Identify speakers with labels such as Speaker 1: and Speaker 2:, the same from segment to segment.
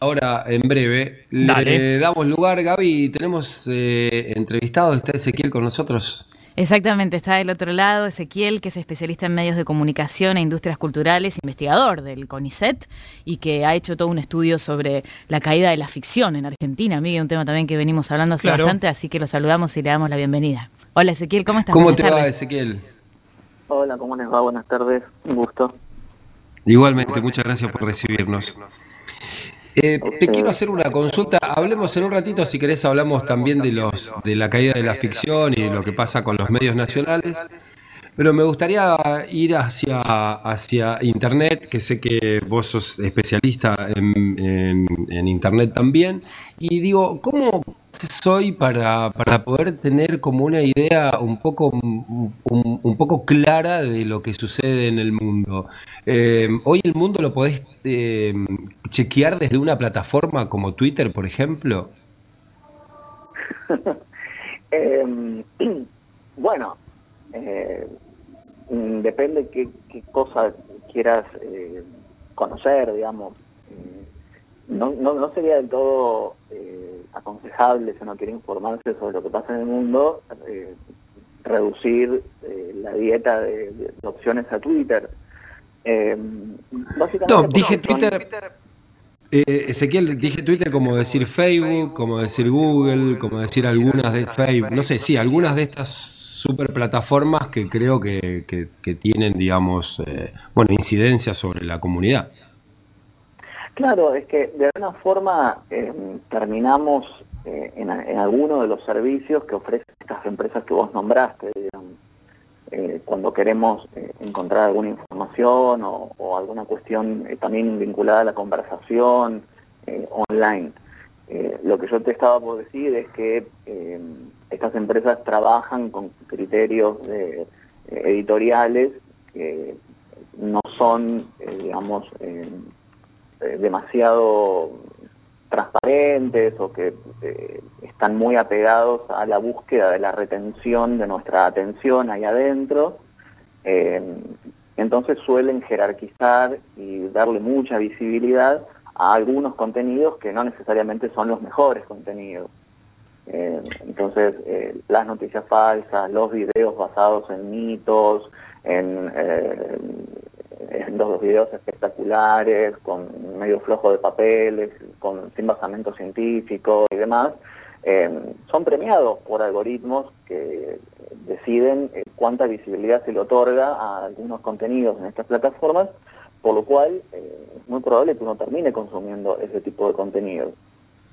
Speaker 1: ahora en breve. Le damos lugar, Gaby. Tenemos eh, entrevistado, está Ezequiel con nosotros.
Speaker 2: Exactamente, está del otro lado Ezequiel, que es especialista en medios de comunicación e industrias culturales, investigador del CONICET y que ha hecho todo un estudio sobre la caída de la ficción en Argentina. Miguel, un tema también que venimos hablando hace bastante, así que lo saludamos y le damos la bienvenida. Hola Ezequiel, ¿cómo estás?
Speaker 1: ¿Cómo te va Ezequiel?
Speaker 3: Hola, ¿cómo les va? Buenas tardes, un gusto.
Speaker 1: Igualmente, muchas gracias por recibirnos. Eh, te quiero hacer una consulta. Hablemos en un ratito, si querés, hablamos también de los de la caída de la ficción y lo que pasa con los medios nacionales. Pero me gustaría ir hacia, hacia Internet, que sé que vos sos especialista en, en Internet también. Y digo, ¿cómo, soy para, para, poder tener como una idea un poco, un, poco clara de lo que sucede en el mundo. Eh, hoy el mundo lo podés eh, chequear desde una plataforma como Twitter, por ejemplo.
Speaker 3: Em, bueno, eh, depende qué, qué cosa quieras conocer, digamos. No, no, no sería del todo aconsejable, si uno quiere informarse sobre lo que pasa en el mundo, eh, reducir eh, la dieta de, opciones a Twitter.
Speaker 1: Eh, no, dije Twitter, Ezequiel, dije Twitter como decir Facebook, como decir Google, como decir algunas de Facebook, no sé, sí, algunas de estas super plataformas que creo que, que, tienen, digamos, bueno, incidencia sobre la comunidad.
Speaker 3: Claro, es que de alguna forma eh, terminamos eh, en, alguno de los servicios que ofrecen estas empresas que vos nombraste, eh, cuando queremos encontrar alguna información o, alguna cuestión también vinculada a la conversación online. lo que yo te estaba por decir es que estas empresas trabajan con criterios editoriales que no son, digamos, eh, demasiado transparentes o que eh, están muy apegados a la búsqueda de la retención de nuestra atención ahí adentro. Eh, entonces suelen jerarquizar y darle mucha visibilidad a algunos contenidos que no necesariamente son los mejores contenidos. entonces, las noticias falsas, los videos basados en mitos, en los videos espectaculares, con medio flojo de papeles, con, sin basamento científico y demás, eh, son premiados por algoritmos que deciden eh, cuánta visibilidad se le otorga a algunos contenidos en estas plataformas, por lo cual eh, es muy probable que uno termine consumiendo ese tipo de contenido.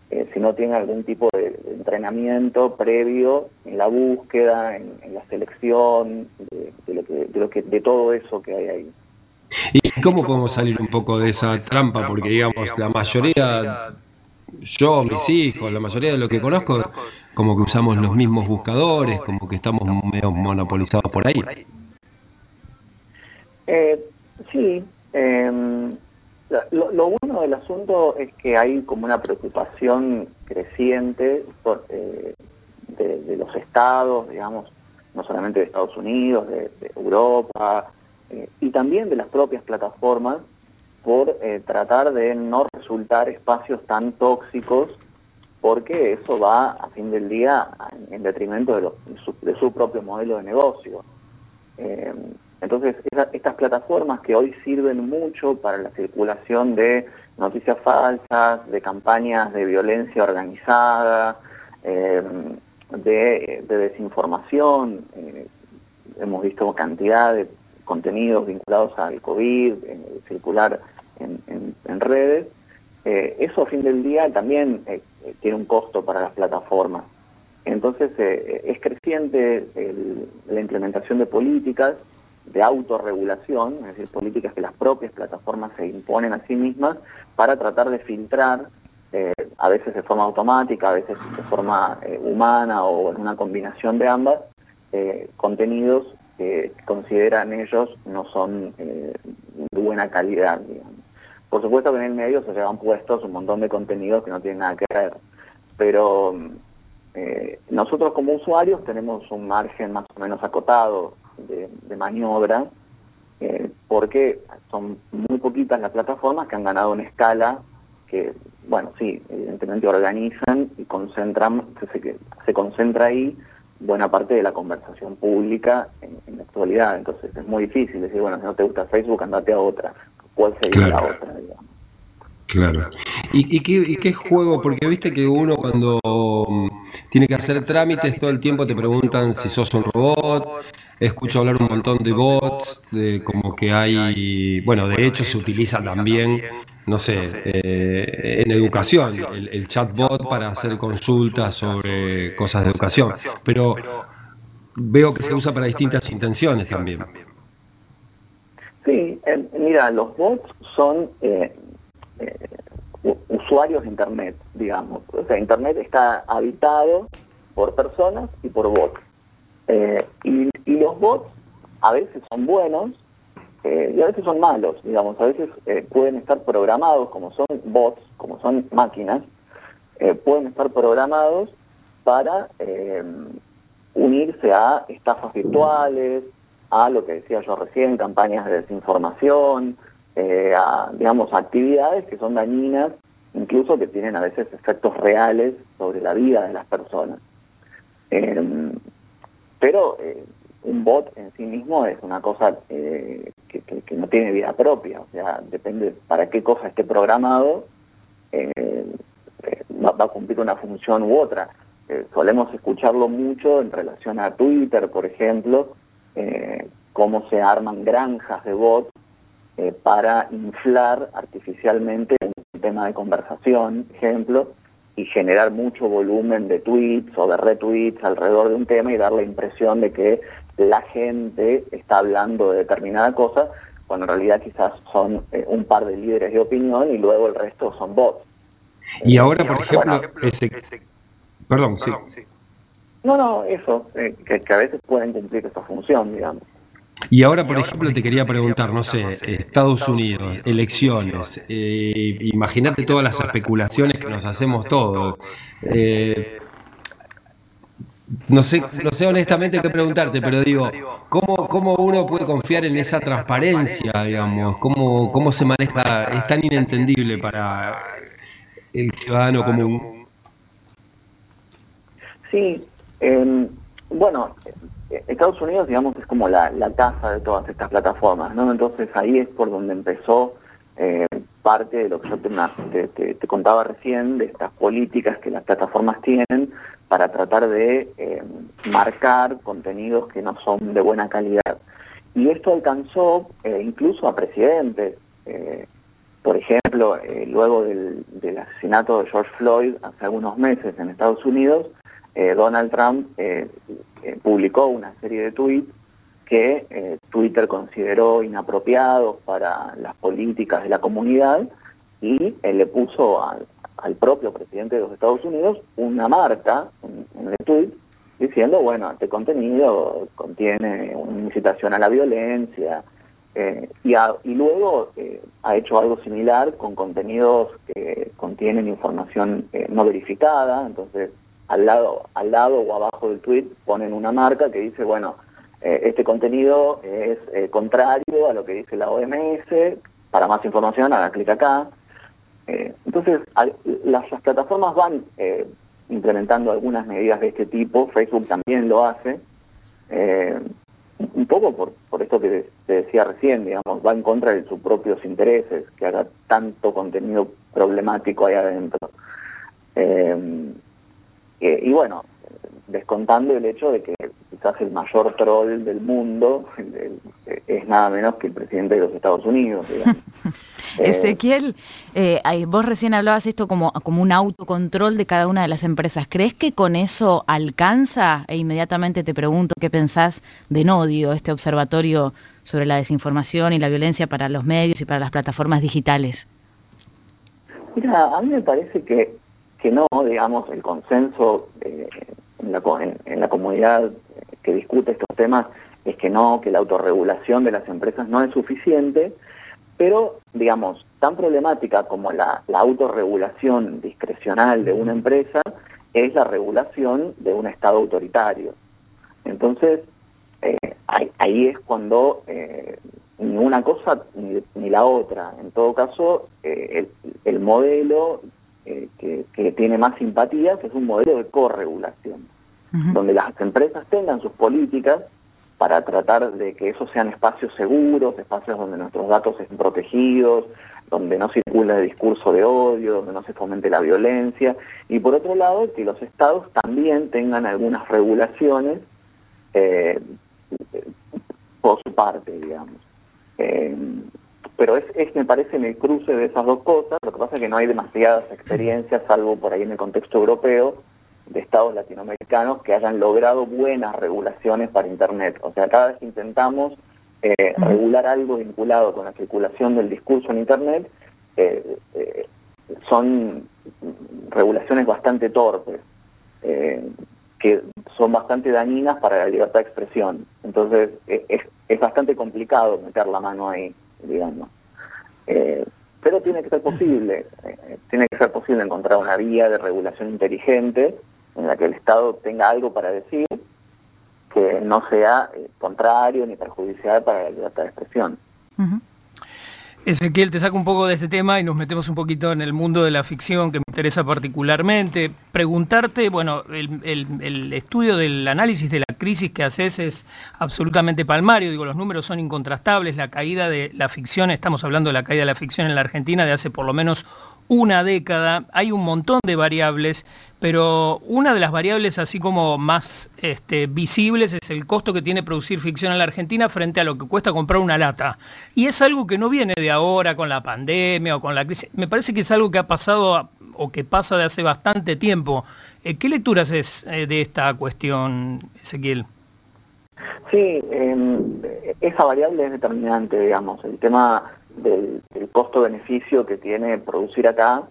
Speaker 3: si no tiene algún tipo de, entrenamiento previo en la búsqueda, en, la selección, lo que, de todo eso que hay ahí.
Speaker 1: ¿Y cómo podemos salir un poco de esa trampa? Porque, digamos, la mayoría, yo, mis hijos, la mayoría de lo que conozco, como que usamos los mismos buscadores, como que estamos medio monopolizados por ahí.
Speaker 3: Eh, sí. Em, lo, bueno del asunto es que hay como una preocupación creciente eh, de, los estados, digamos, no solamente de Estados Unidos, de Europa, eh, y también de las propias plataformas por eh, tratar de no resultar espacios tan tóxicos porque eso va a fin del día en, detrimento de, su, propio modelo de negocio. Eh, entonces, estas plataformas que hoy sirven mucho para la circulación de noticias falsas, de campañas de violencia organizada, de, desinformación, hemos visto cantidad de contenidos vinculados al COVID, circular en, redes, eh, eso a fin del día también eh, eh, tiene un costo para las plataformas. Entonces es creciente la implementación de políticas de autorregulación, es decir, políticas que las propias plataformas se imponen a sí mismas para tratar de filtrar, a veces de forma automática, a veces de forma humana o en una combinación de ambas, contenidos que consideran ellos no son eh, de buena calidad. Por supuesto que en el medio se llevan puestos un montón de contenidos que no tienen nada que ver, pero eh, nosotros como usuarios tenemos un margen más o menos acotado de, maniobra, eh, porque son muy poquitas las plataformas que han ganado en escala que, bueno, sí, evidentemente organizan y concentran, se, se concentra ahí buena parte de la conversación pública en, la actualidad. Entonces es muy difícil decir, bueno, si no te gusta Facebook, andate a otra. ¿Cuál sería la otra, digamos?
Speaker 1: Claro. ¿Y, qué, qué, juego? Porque viste que uno cuando mm, tiene que hacer trámites todo el tiempo te preguntan si sos un robot. Escucho hablar un montón de bots, de como que hay, bueno, de hecho se utiliza también, no sé, eh, en educación, el, chatbot para hacer consultas sobre cosas de educación. Pero veo que se usa para distintas intenciones también.
Speaker 3: Sí, eh, mira, los bots son eh, eh, usuarios de Internet, digamos. O sea, Internet está habitado por personas y por bots. Eh, y, los bots a veces son buenos eh, y a veces son malos, digamos. A veces pueden estar programados, como son bots, como son máquinas, pueden estar programados para unirse a estafas virtuales, a lo que decía yo recién, campañas de desinformación, eh, a, digamos, actividades que son dañinas, incluso que tienen a veces efectos reales sobre la vida de las personas. Em, pero eh, un bot en sí mismo es una cosa eh, que, no tiene vida propia, o sea, depende para qué cosa esté programado, va, va, a cumplir una función u otra. solemos escucharlo mucho en relación a Twitter, por ejemplo, cómo se arman granjas de bots eh, para inflar artificialmente un tema de conversación, ejemplo, y generar mucho volumen de tweets o de retweets alrededor de un tema y dar la impresión de que la gente está hablando de determinada cosa, cuando en realidad quizás son eh, un par de líderes de opinión y luego el resto son bots.
Speaker 1: Y ahora, por ejemplo, ese... Perdón, sí.
Speaker 3: No, no, eso, eh, que, que a veces pueden cumplir esa función, digamos.
Speaker 1: Y ahora, por ejemplo, te quería preguntar, no sé, Estados Unidos, elecciones, eh, imagínate todas las especulaciones que nos hacemos todos. Eh, no sé, no sé honestamente qué preguntarte, pero digo, ¿cómo, ¿cómo uno puede confiar en esa transparencia, digamos? ¿Cómo, cómo se maneja? Es tan inentendible para el ciudadano común.
Speaker 3: Sí, eh, bueno, Estados Unidos, digamos, es como la, casa de todas estas plataformas, ¿no? Entonces ahí es por donde empezó eh, parte de lo que yo te, contaba recién, de estas políticas que las plataformas tienen para tratar de eh, marcar contenidos que no son de buena calidad. Y esto alcanzó eh, incluso a presidentes. por ejemplo, luego del, del, asesinato de George Floyd hace algunos meses en Estados Unidos, Donald Trump eh, publicó una serie de tweets que eh, Twitter consideró inapropiados para las políticas de la comunidad y eh, le puso al, propio presidente de los Estados Unidos una marca el tweet diciendo, bueno, este contenido contiene una incitación a la violencia y, y, luego ha hecho algo similar con contenidos que contienen información no verificada, entonces al lado, al lado o abajo del tweet ponen una marca que dice, bueno, eh, este contenido es eh, contrario a lo que dice la OMS, para más información hagan clic acá. Eh, entonces, las, plataformas van implementando algunas medidas de este tipo, Facebook también lo hace, un poco por, por esto que te decía recién, digamos, va en contra de sus propios intereses, que haga tanto contenido problemático ahí adentro. Eh, y bueno, descontando el hecho de que quizás el mayor troll del mundo es nada menos que el presidente de los Estados Unidos.
Speaker 2: Ezequiel, eh, vos recién hablabas esto como, como un autocontrol de cada una de las empresas. ¿Crees que con eso alcanza? E inmediatamente te pregunto qué pensás de Nodio, este observatorio sobre la desinformación y la violencia para los medios y para las plataformas digitales.
Speaker 3: Mira, a mí me parece que que no, digamos, el consenso eh, en, la, en, la, comunidad que discute estos temas es que no, que la autorregulación de las empresas no es suficiente, pero, digamos, tan problemática como la, autorregulación discrecional de una empresa es la regulación de un Estado autoritario. Entonces, eh, ahí, es cuando, eh, ni una cosa ni, la otra. En todo caso, eh, el, modelo eh, que, tiene más simpatías es un modelo de corregulación, donde las empresas tengan sus políticas para tratar de que esos sean espacios seguros, espacios donde nuestros datos estén protegidos, donde no circule el discurso de odio, donde no se fomente la violencia, y por otro lado, que los estados también tengan algunas regulaciones eh, por su parte, digamos. Eh, pero es, es, me parece, en el cruce de esas dos cosas, lo que pasa es que no hay demasiadas experiencias, salvo por ahí en el contexto europeo, de estados latinoamericanos que hayan logrado buenas regulaciones para Internet. O sea, cada vez que intentamos eh, regular algo vinculado con la circulación del discurso en Internet, eh, eh, son regulaciones bastante torpes, que son bastante dañinas para la libertad de expresión. Entonces, es, es bastante complicado meter la mano ahí, digamos. pero tiene que ser posible, tiene que ser posible encontrar una vía de regulación inteligente en la que el Estado tenga algo para decir que no sea eh, contrario ni perjudicial para la libertad de expresión.
Speaker 4: Ezequiel, te saco un poco de este tema y nos metemos un poquito en el mundo de la ficción que me interesa particularmente. Preguntarte, bueno, el, estudio del análisis de la crisis que haces es absolutamente palmario, digo, los números son incontrastables, la caída de la ficción, estamos hablando de la caída de la ficción en la Argentina de hace por lo menos una década, hay un montón de variables, pero una de las variables así como más este, visibles es el costo que tiene producir ficción en la Argentina frente a lo que cuesta comprar una lata. Y es algo que no viene de ahora con la pandemia o con la crisis, me parece que es algo que ha pasado o que pasa de hace bastante tiempo. Eh, ¿Qué lecturas es eh, de esta cuestión, Ezequiel?
Speaker 3: Sí, em, esa variable es determinante, digamos. El tema del, costo-beneficio que tiene producir acá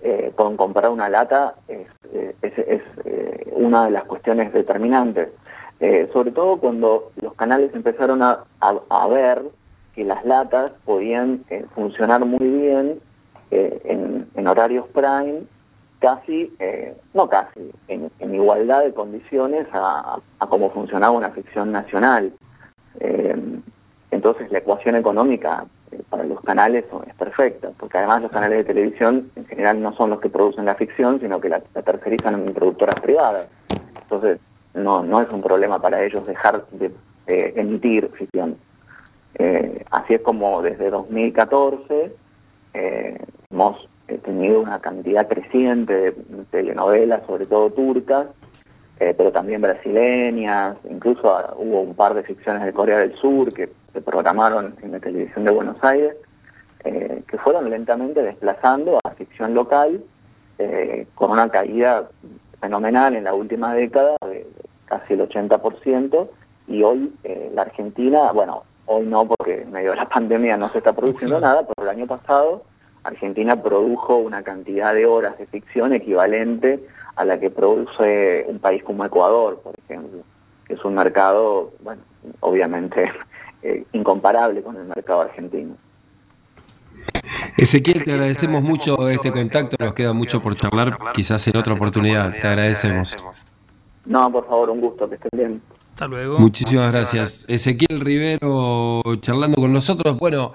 Speaker 3: eh, con comprar una lata es, eh, eh, una de las cuestiones determinantes. sobre todo cuando los canales empezaron a, ver que las latas podían funcionar muy bien en, horarios prime, casi, no casi, en, igualdad de condiciones a, a cómo funcionaba una ficción nacional. entonces la ecuación económica para los canales es perfecta, porque además los canales de televisión en general no son los que producen la ficción, sino que la, tercerizan en productoras privadas. Entonces, no, no es un problema para ellos dejar de emitir ficción. Eh, así es como desde 2014 eh, hemos eh, tenido una cantidad creciente de telenovelas, sobre todo turcas, pero también brasileñas, incluso ah, hubo un par de ficciones de Corea del Sur que se programaron en la televisión de Buenos Aires, eh, que fueron lentamente desplazando a ficción local, eh, con una caída fenomenal en la última década de casi el 80%, y hoy eh, la Argentina, bueno, hoy no porque en medio de la pandemia no se está produciendo nada, pero el año pasado Argentina produjo una cantidad de horas de ficción equivalente a la que produce un país como Ecuador, por ejemplo, que es un mercado, bueno, obviamente eh, incomparable con el mercado argentino.
Speaker 1: Ezequiel, te agradecemos mucho este contacto, nos queda mucho por charlar, quizás en otra oportunidad, te agradecemos.
Speaker 3: No, por favor, un gusto, que estén bien.
Speaker 4: Hasta luego.
Speaker 1: Muchísimas gracias. Ezequiel Rivero charlando con nosotros. Bueno,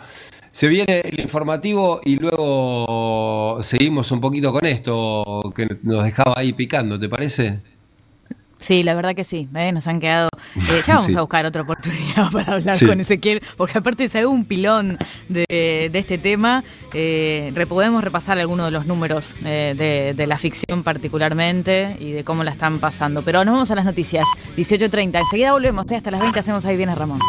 Speaker 1: se viene el informativo y luego seguimos un poquito con esto que nos dejaba ahí picando, ¿te parece?
Speaker 2: Sí, la verdad que sí, ¿eh? nos han quedado... Eh, ya vamos a buscar otra oportunidad para hablar con Ezequiel, porque aparte se ve un pilón de, este tema, eh, podemos repasar algunos de los números de, de, la ficción particularmente y de cómo la están pasando. Pero nos vamos a las noticias, 18.30, enseguida volvemos, hasta las 20 hacemos ahí viene Ramón.